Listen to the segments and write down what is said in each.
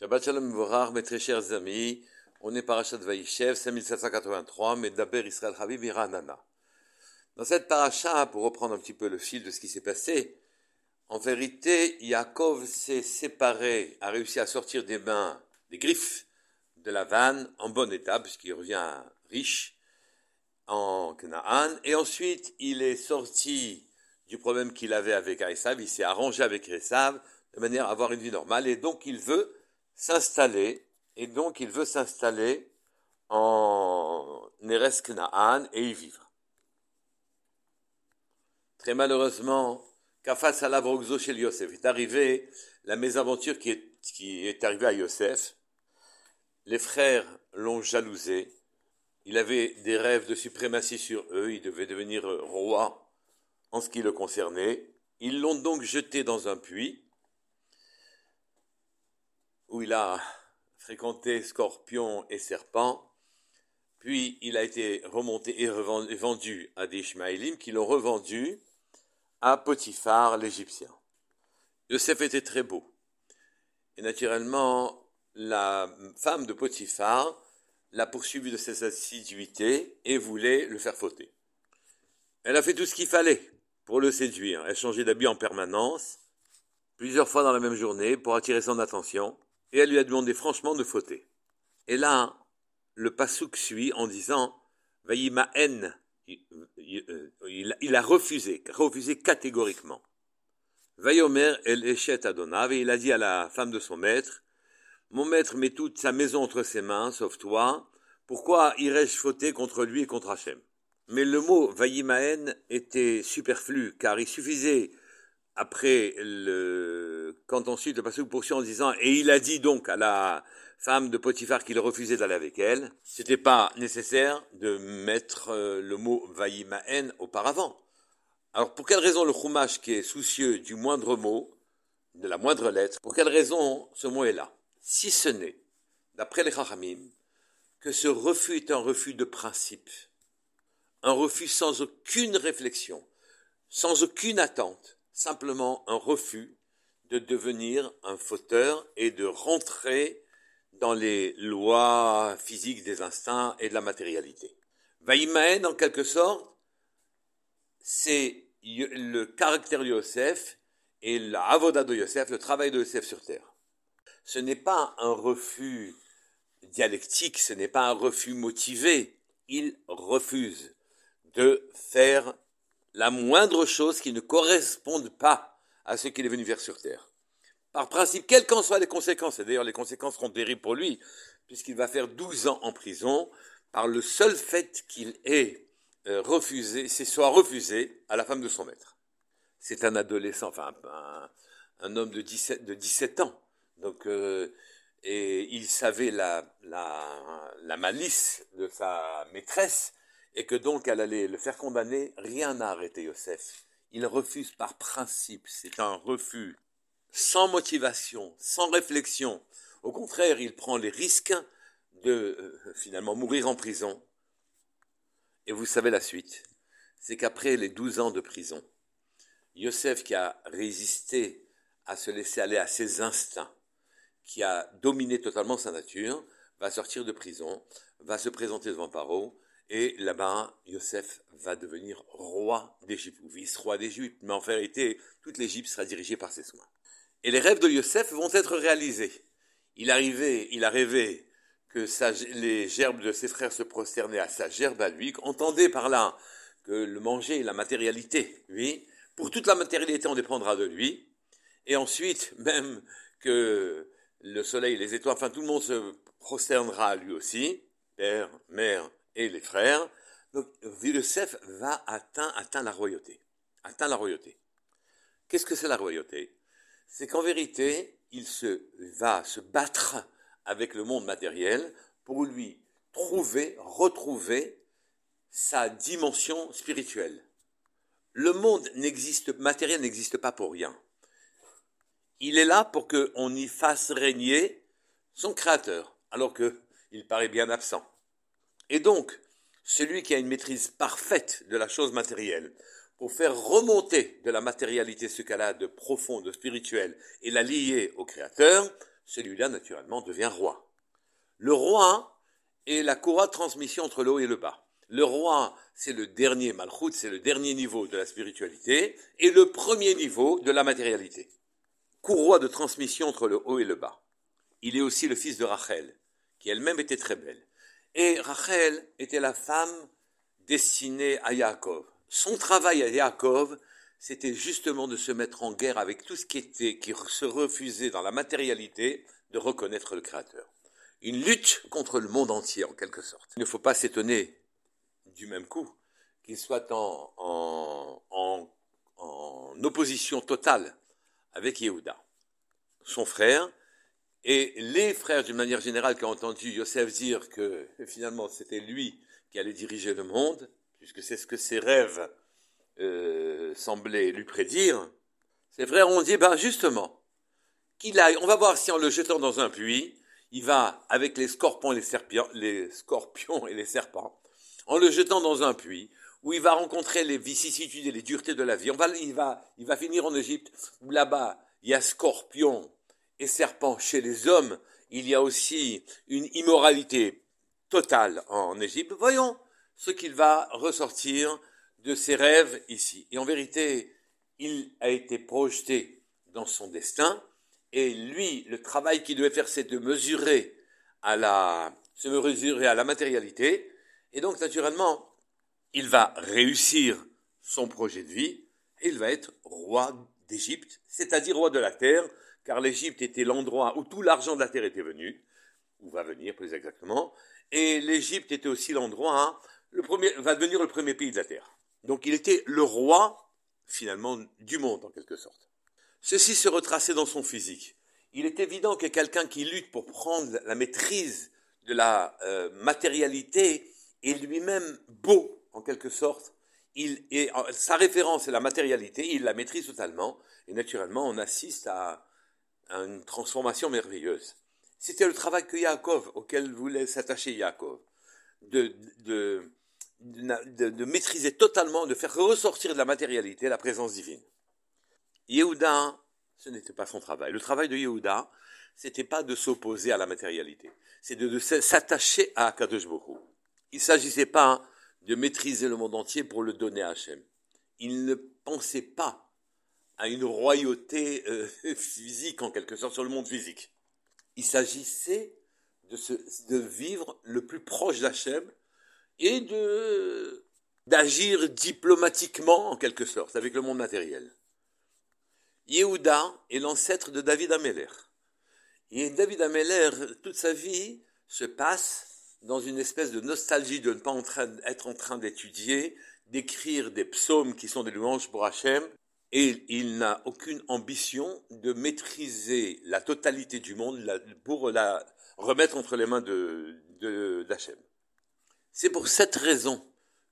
Shabbat Shalom Vorach, mes très chers amis, on est parachat Vaïchev, 5783, Medaber Israël Habib Iranana. Dans cette paracha, pour reprendre un petit peu le fil de ce qui s'est passé, en vérité, Yaakov s'est séparé, a réussi à sortir des mains, des griffes de la vanne en bon état, puisqu'il revient riche en Canaan, et ensuite il est sorti du problème qu'il avait avec Esav, il s'est arrangé avec Esav de manière à avoir une vie normale, et donc il veut s'installer, et donc il veut s'installer en Neres Knaan et y vivre. Très malheureusement, Kafas Alavrogzo chez Yosef est arrivé la mésaventure qui est, qui est arrivée à Yosef. Les frères l'ont jalousé. Il avait des rêves de suprématie sur eux. Il devait devenir roi en ce qui le concernait. Ils l'ont donc jeté dans un puits il a fréquenté scorpions et serpents, puis il a été remonté et vendu à des Ishmaélim qui l'ont revendu à Potiphar l'Égyptien. Yosef était très beau. Et naturellement, la femme de Potiphar l'a poursuivi de ses assiduités et voulait le faire fauter. Elle a fait tout ce qu'il fallait pour le séduire. Elle changeait d'habit en permanence, plusieurs fois dans la même journée, pour attirer son attention et elle lui a demandé franchement de fauter. Et là, le pasouk suit en disant Vaïma haine. Il, a refusé, refusé catégoriquement. Vayomer el Eshet Adonav, et il a dit à la femme de son maître Mon maître met toute sa maison entre ses mains, sauf toi. Pourquoi irais-je fauter contre lui et contre Hachem? Mais le mot Vayimaen était superflu, car il suffisait après le, quand ensuite le passage poursuit en disant, et il a dit donc à la femme de Potiphar qu'il refusait d'aller avec elle, c'était pas nécessaire de mettre euh, le mot vaïmaen auparavant. Alors pour quelle raison le Chumash qui est soucieux du moindre mot, de la moindre lettre, pour quelle raison ce mot est là? Si ce n'est, d'après les Chachamim, que ce refus est un refus de principe, un refus sans aucune réflexion, sans aucune attente, simplement un refus de devenir un fauteur et de rentrer dans les lois physiques des instincts et de la matérialité. Vaïmaen, en quelque sorte, c'est le caractère de Yosef et la avoda de Yosef, le travail de Yosef sur terre. Ce n'est pas un refus dialectique, ce n'est pas un refus motivé. Il refuse de faire la moindre chose qui ne corresponde pas à ce qu'il est venu faire sur terre. Par principe, quelles qu'en soient les conséquences, et d'ailleurs les conséquences seront terribles pour lui, puisqu'il va faire 12 ans en prison, par le seul fait qu'il ait euh, refusé, c'est soit refusé à la femme de son maître. C'est un adolescent, enfin un, homme de 17, de 17 ans. Donc, euh, et il savait la, la, la malice de sa maîtresse, et que donc elle allait le faire condamner, rien n'a arrêté Yosef. Il refuse par principe, c'est un refus sans motivation, sans réflexion. Au contraire, il prend les risques de euh, finalement mourir en prison. Et vous savez la suite, c'est qu'après les douze ans de prison, Yosef qui a résisté à se laisser aller à ses instincts, qui a dominé totalement sa nature, va sortir de prison, va se présenter devant Paro, et là-bas, Yosef va devenir roi d'Égypte, ou vice-roi d'Égypte. Mais en vérité, toute l'Égypte sera dirigée par ses soins. Et les rêves de Yosef vont être réalisés. Il, arrivait, il a rêvé que les gerbes de ses frères se prosternaient à sa gerbe à lui. Entendez par là que le manger, la matérialité, oui, pour toute la matérialité, on dépendra de lui. Et ensuite, même que le soleil, les étoiles, enfin tout le monde se prosternera à lui aussi, père, mère, et les frères. Donc va atteindre, la royauté. La royauté. Qu'est-ce que c'est la royauté? C'est qu'en vérité, il se, va se battre avec le monde matériel pour lui trouver, retrouver sa dimension spirituelle. Le monde n'existe, matériel n'existe pas pour rien. Il est là pour qu'on y fasse régner son créateur, alors qu'il paraît bien absent. Et donc, celui qui a une maîtrise parfaite de la chose matérielle, pour faire remonter de la matérialité ce qu'elle a de profond, de spirituel, et la lier au Créateur, celui-là, naturellement, devient roi. Le roi est la courroie de transmission entre le haut et le bas. Le roi, c'est le dernier malchut, c'est le dernier niveau de la spiritualité et le premier niveau de la matérialité. Courroie de transmission entre le haut et le bas. Il est aussi le fils de Rachel, qui elle-même était très belle. Et Rachel était la femme destinée à Yaakov. Son travail à Yaakov, c'était justement de se mettre en guerre avec tout ce qui était, qui se refusait dans la matérialité de reconnaître le Créateur. Une lutte contre le monde entier, en quelque sorte. Il ne faut pas s'étonner du même coup qu'il soit en, en, en, opposition totale avec Yehuda, son frère, et les frères, d'une manière générale, qui ont entendu Yosef dire que finalement c'était lui qui allait diriger le monde, puisque c'est ce que ses rêves euh, semblaient lui prédire, ses frères ont dit, ben justement, qu'il aille, on va voir si en le jetant dans un puits, il va, avec les scorpions, les, serpions, les scorpions et les serpents, en le jetant dans un puits, où il va rencontrer les vicissitudes et les duretés de la vie. On va, il, va, il va finir en Égypte, où là-bas, il y a scorpions et serpents chez les hommes. Il y a aussi une immoralité totale en Égypte. Voyons ce qu'il va ressortir de ses rêves ici. Et en vérité, il a été projeté dans son destin, et lui, le travail qu'il devait faire, c'est de mesurer à la, se mesurer à la matérialité, et donc, naturellement, il va réussir son projet de vie il va être roi d'Égypte, c'est-à-dire roi de la terre, car l'Égypte était l'endroit où tout l'argent de la terre était venu, ou va venir plus exactement, et l'Égypte était aussi l'endroit, hein, le premier, va devenir le premier pays de la terre. Donc il était le roi, finalement, du monde, en quelque sorte. Ceci se retraçait dans son physique. Il est évident que quelqu'un qui lutte pour prendre la maîtrise de la euh, matérialité est lui-même beau, en quelque sorte. Il est, sa référence est la matérialité, il la maîtrise totalement, et naturellement, on assiste à, une transformation merveilleuse. C'était le travail que Yaakov, auquel voulait s'attacher Yaakov, de, de, de, maîtriser totalement, de faire ressortir de la matérialité la présence divine. Yehuda, ce n'était pas son travail. Le travail de Yehuda, c'était pas de s'opposer à la matérialité, c'est de, s'attacher à Kadosh Bokhu. Il ne s'agissait pas de maîtriser le monde entier pour le donner à Hachem. Il ne pensait pas à une royauté euh, physique, en quelque sorte, sur le monde physique. Il s'agissait de, vivre le plus proche d'Hachem et de d'agir diplomatiquement, en quelque sorte, avec le monde matériel. Yehuda est l'ancêtre de David Ameller. Et David Ameller, toute sa vie, se passe dans une espèce de nostalgie de ne pas être en train d'étudier, d'écrire des psaumes qui sont des louanges pour Hachem, et il n'a aucune ambition de maîtriser la totalité du monde pour la remettre entre les mains de, d'Hachem. C'est pour cette raison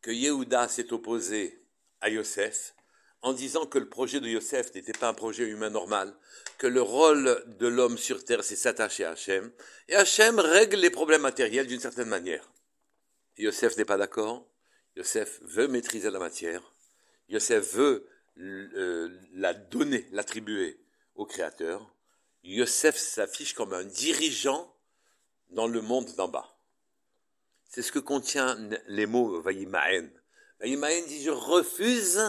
que Yehuda s'est opposé à Yosef, en disant que le projet de Yosef n'était pas un projet humain normal, que le rôle de l'homme sur terre, c'est s'attacher à Hachem, et Hachem règle les problèmes matériels d'une certaine manière. Yosef n'est pas d'accord, Yosef veut maîtriser la matière, Yosef veut la donner, l'attribuer au Créateur, Yosef s'affiche comme un dirigeant dans le monde d'en bas. C'est ce que contient les mots Vayimaen. Vayimaen dit je refuse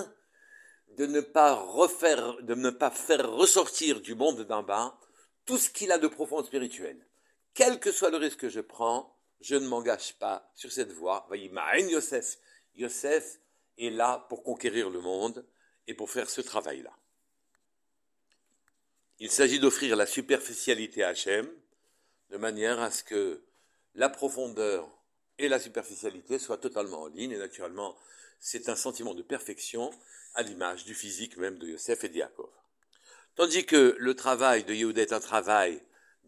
de ne pas refaire, de ne pas faire ressortir du monde d'en bas tout ce qu'il a de profond spirituel. Quel que soit le risque que je prends, je ne m'engage pas sur cette voie. Voyez, Yosef. Yosef est là pour conquérir le monde et pour faire ce travail-là. Il s'agit d'offrir la superficialité à Hachem, de manière à ce que la profondeur et la superficialité soient totalement en ligne, et naturellement, c'est un sentiment de perfection à l'image du physique même de Yosef et d'Yakov. Tandis que le travail de Yehuda est un travail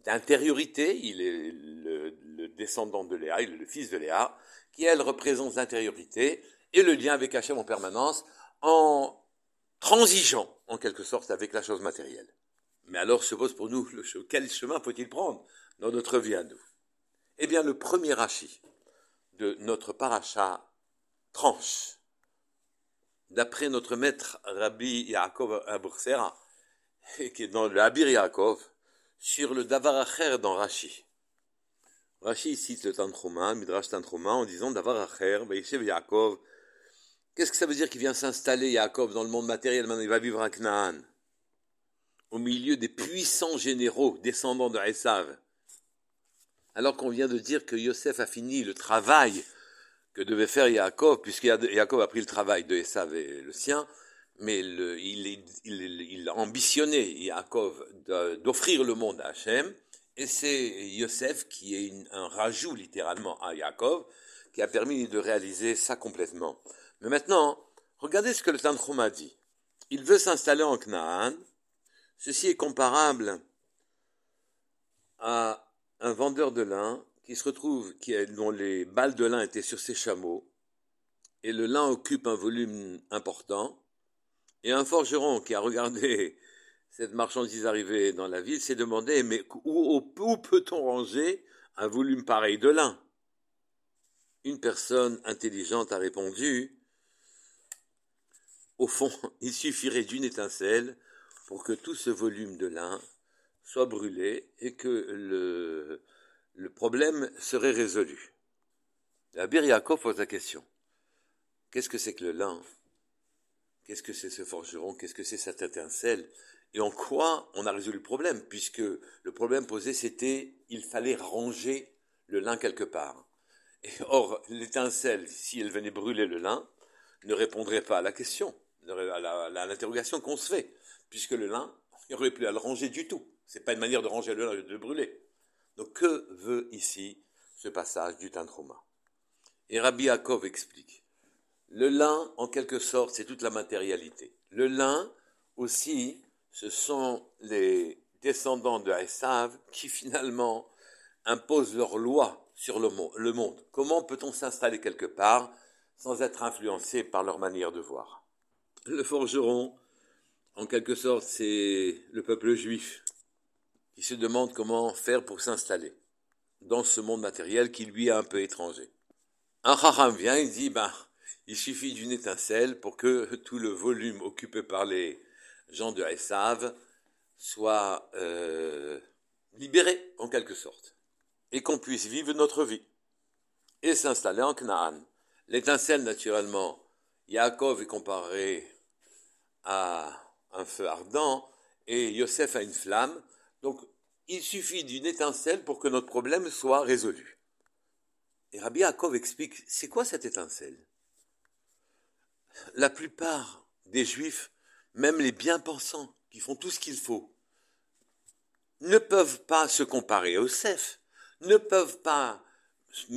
d'intériorité, il est le, descendant de Léa, il est le fils de Léa, qui elle représente l'intériorité et le lien avec Hachem en permanence en transigeant en quelque sorte avec la chose matérielle. Mais alors se pose pour nous le, quel chemin faut-il prendre dans notre vie à nous? Eh bien le premier rachis de notre paracha tranche d'après notre maître Rabbi Yaakov Abursera, qui est dans le Abir Yaakov, sur le Davar Acher dans Rashi. Rashi cite le Tantroma, Midrash Tantroma, en disant Davar Acher, Vaïshev Yaakov. Qu'est-ce que ça veut dire qu'il vient s'installer, Yaakov, dans le monde matériel? Maintenant, il va vivre à Canaan, au milieu des puissants généraux descendants de Esav. Alors qu'on vient de dire que Yosef a fini le travail que devait faire Yaakov, puisque Yaakov a pris le travail de Esav et le sien, mais il, il, il, Yaakov, d'offrir le monde à Hachem, et c'est Yosef qui est un rajout littéralement à Yaakov, qui a permis de réaliser ça complètement. Mais maintenant, regardez ce que le Tanchum a dit. Il veut s'installer en Canaan. Ceci est comparable à un vendeur de lin qui se retrouve, dont les balles de lin étaient sur ses chameaux, et le lin occupe un volume important, et un forgeron qui a regardé cette marchandise arriver dans la ville s'est demandé mais où peut-on ranger un volume pareil de lin? Une personne intelligente a répondu au fond, il suffirait d'une étincelle pour que tout ce volume de lin soit brûlé et que le, problème serait résolu. La Yaakov pose la question. Qu'est-ce que c'est que le lin? Qu'est-ce que c'est ce forgeron? Qu'est-ce que c'est cette étincelle? Et en quoi on a résolu le problème? Puisque le problème posé, c'était il fallait ranger le lin quelque part. Et or, l'étincelle, si elle venait brûler le lin, ne répondrait pas à la question, à l'interrogation qu'on se fait, puisque le lin, il n'y aurait plus à le ranger du tout. Ce n'est pas une manière de ranger le lin, de le brûler. Donc, que veut ici ce passage du Tantroma Et Rabbi Yaakov explique le lin, en quelque sorte, c'est toute la matérialité. Le lin, aussi, ce sont les descendants de Esav qui finalement imposent leurs lois sur le monde. Comment peut-on s'installer quelque part sans être influencé par leur manière de voir? Le forgeron, en quelque sorte, c'est le peuple juif qui se demande comment faire pour s'installer dans ce monde matériel qui lui est un peu étranger. Un chacham vient et dit, ben, il suffit d'une étincelle pour que tout le volume occupé par les gens de Esav soit euh, libéré en quelque sorte et qu'on puisse vivre notre vie et s'installer en Canaan. L'étincelle, naturellement, Yaakov est comparé à un feu ardent et Yosef à une flamme. Donc, il suffit d'une étincelle pour que notre problème soit résolu. Et Rabbi Yaakov explique, c'est quoi cette étincelle? La plupart des juifs, même les bien-pensants, qui font tout ce qu'il faut, ne peuvent pas se comparer à Yosef, ne peuvent pas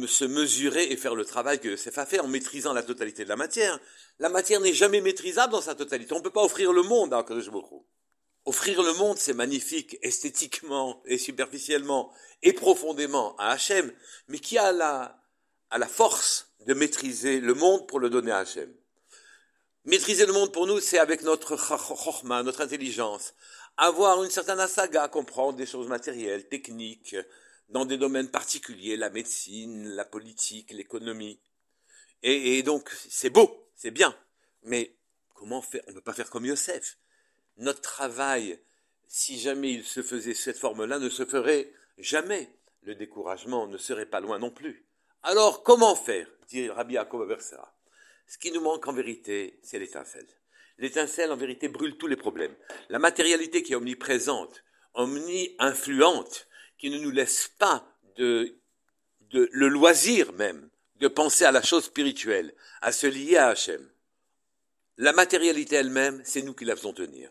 se mesurer et faire le travail que Yosef a fait en maîtrisant la totalité de la matière. La matière n'est jamais maîtrisable dans sa totalité. On ne peut pas offrir le monde à Kadosh Offrir le monde, c'est magnifique, esthétiquement et superficiellement et profondément à Hachem, mais qui a la, a la force de maîtriser le monde pour le donner à Hachem? Maîtriser le monde pour nous, c'est avec notre chorma, notre intelligence. Avoir une certaine asaga, comprendre des choses matérielles, techniques, dans des domaines particuliers, la médecine, la politique, l'économie. Et, donc, c'est beau, c'est bien. Mais comment faire? On ne peut pas faire comme Yosef. Notre travail, si jamais il se faisait cette forme-là, ne se ferait jamais. Le découragement ne serait pas loin non plus. Alors, comment faire? Dit Rabbi Yaakov Bersera. Ce qui nous manque en vérité, c'est l'étincelle. L'étincelle, en vérité, brûle tous les problèmes. La matérialité qui est omniprésente, omni-influente, qui ne nous laisse pas de, le loisir même de penser à la chose spirituelle, à se lier à Hachem. La matérialité elle-même, c'est nous qui la faisons tenir.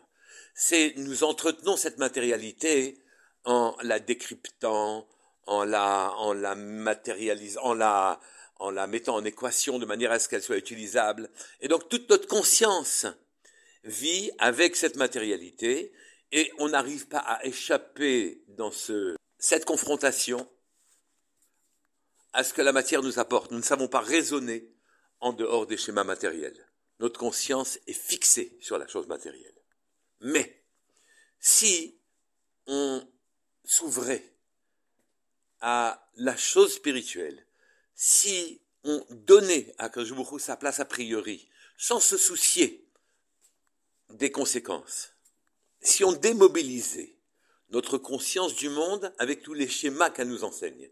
C'est nous entretenons cette matérialité en la décryptant, en la, en la matérialisant, en la, en la mettant en équation de manière à ce qu'elle soit utilisable. Et donc toute notre conscience vit avec cette matérialité et on n'arrive pas à échapper dans ce, cette confrontation à ce que la matière nous apporte. Nous ne savons pas raisonner en dehors des schémas matériels. Notre conscience est fixée sur la chose matérielle. Mais si on s'ouvrait à la chose spirituelle, si on donnait à Kajuburu sa place a priori, sans se soucier des conséquences, si on démobilisait notre conscience du monde avec tous les schémas qu'elle nous enseigne.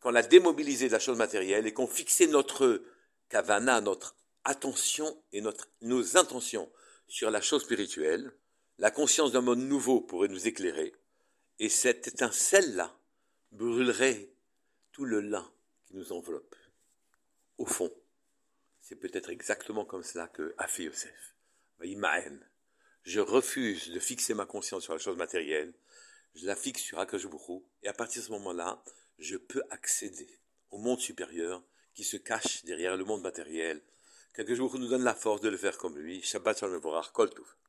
Qu'on a démobilisé de la chose matérielle et qu'on fixait notre kavana, notre attention et notre, nos intentions sur la chose spirituelle, la conscience d'un monde nouveau pourrait nous éclairer, et cette étincelle-là brûlerait tout le lin qui nous enveloppe. Au fond, c'est peut-être exactement comme cela que a fait Yosef. Je refuse de fixer ma conscience sur la chose matérielle, je la fixe sur Akashburu, et à partir de ce moment-là, je peux accéder au monde supérieur qui se cache derrière le monde matériel. Qu'Akashburu nous donne la force de le faire comme lui. Shabbat Shalom Kol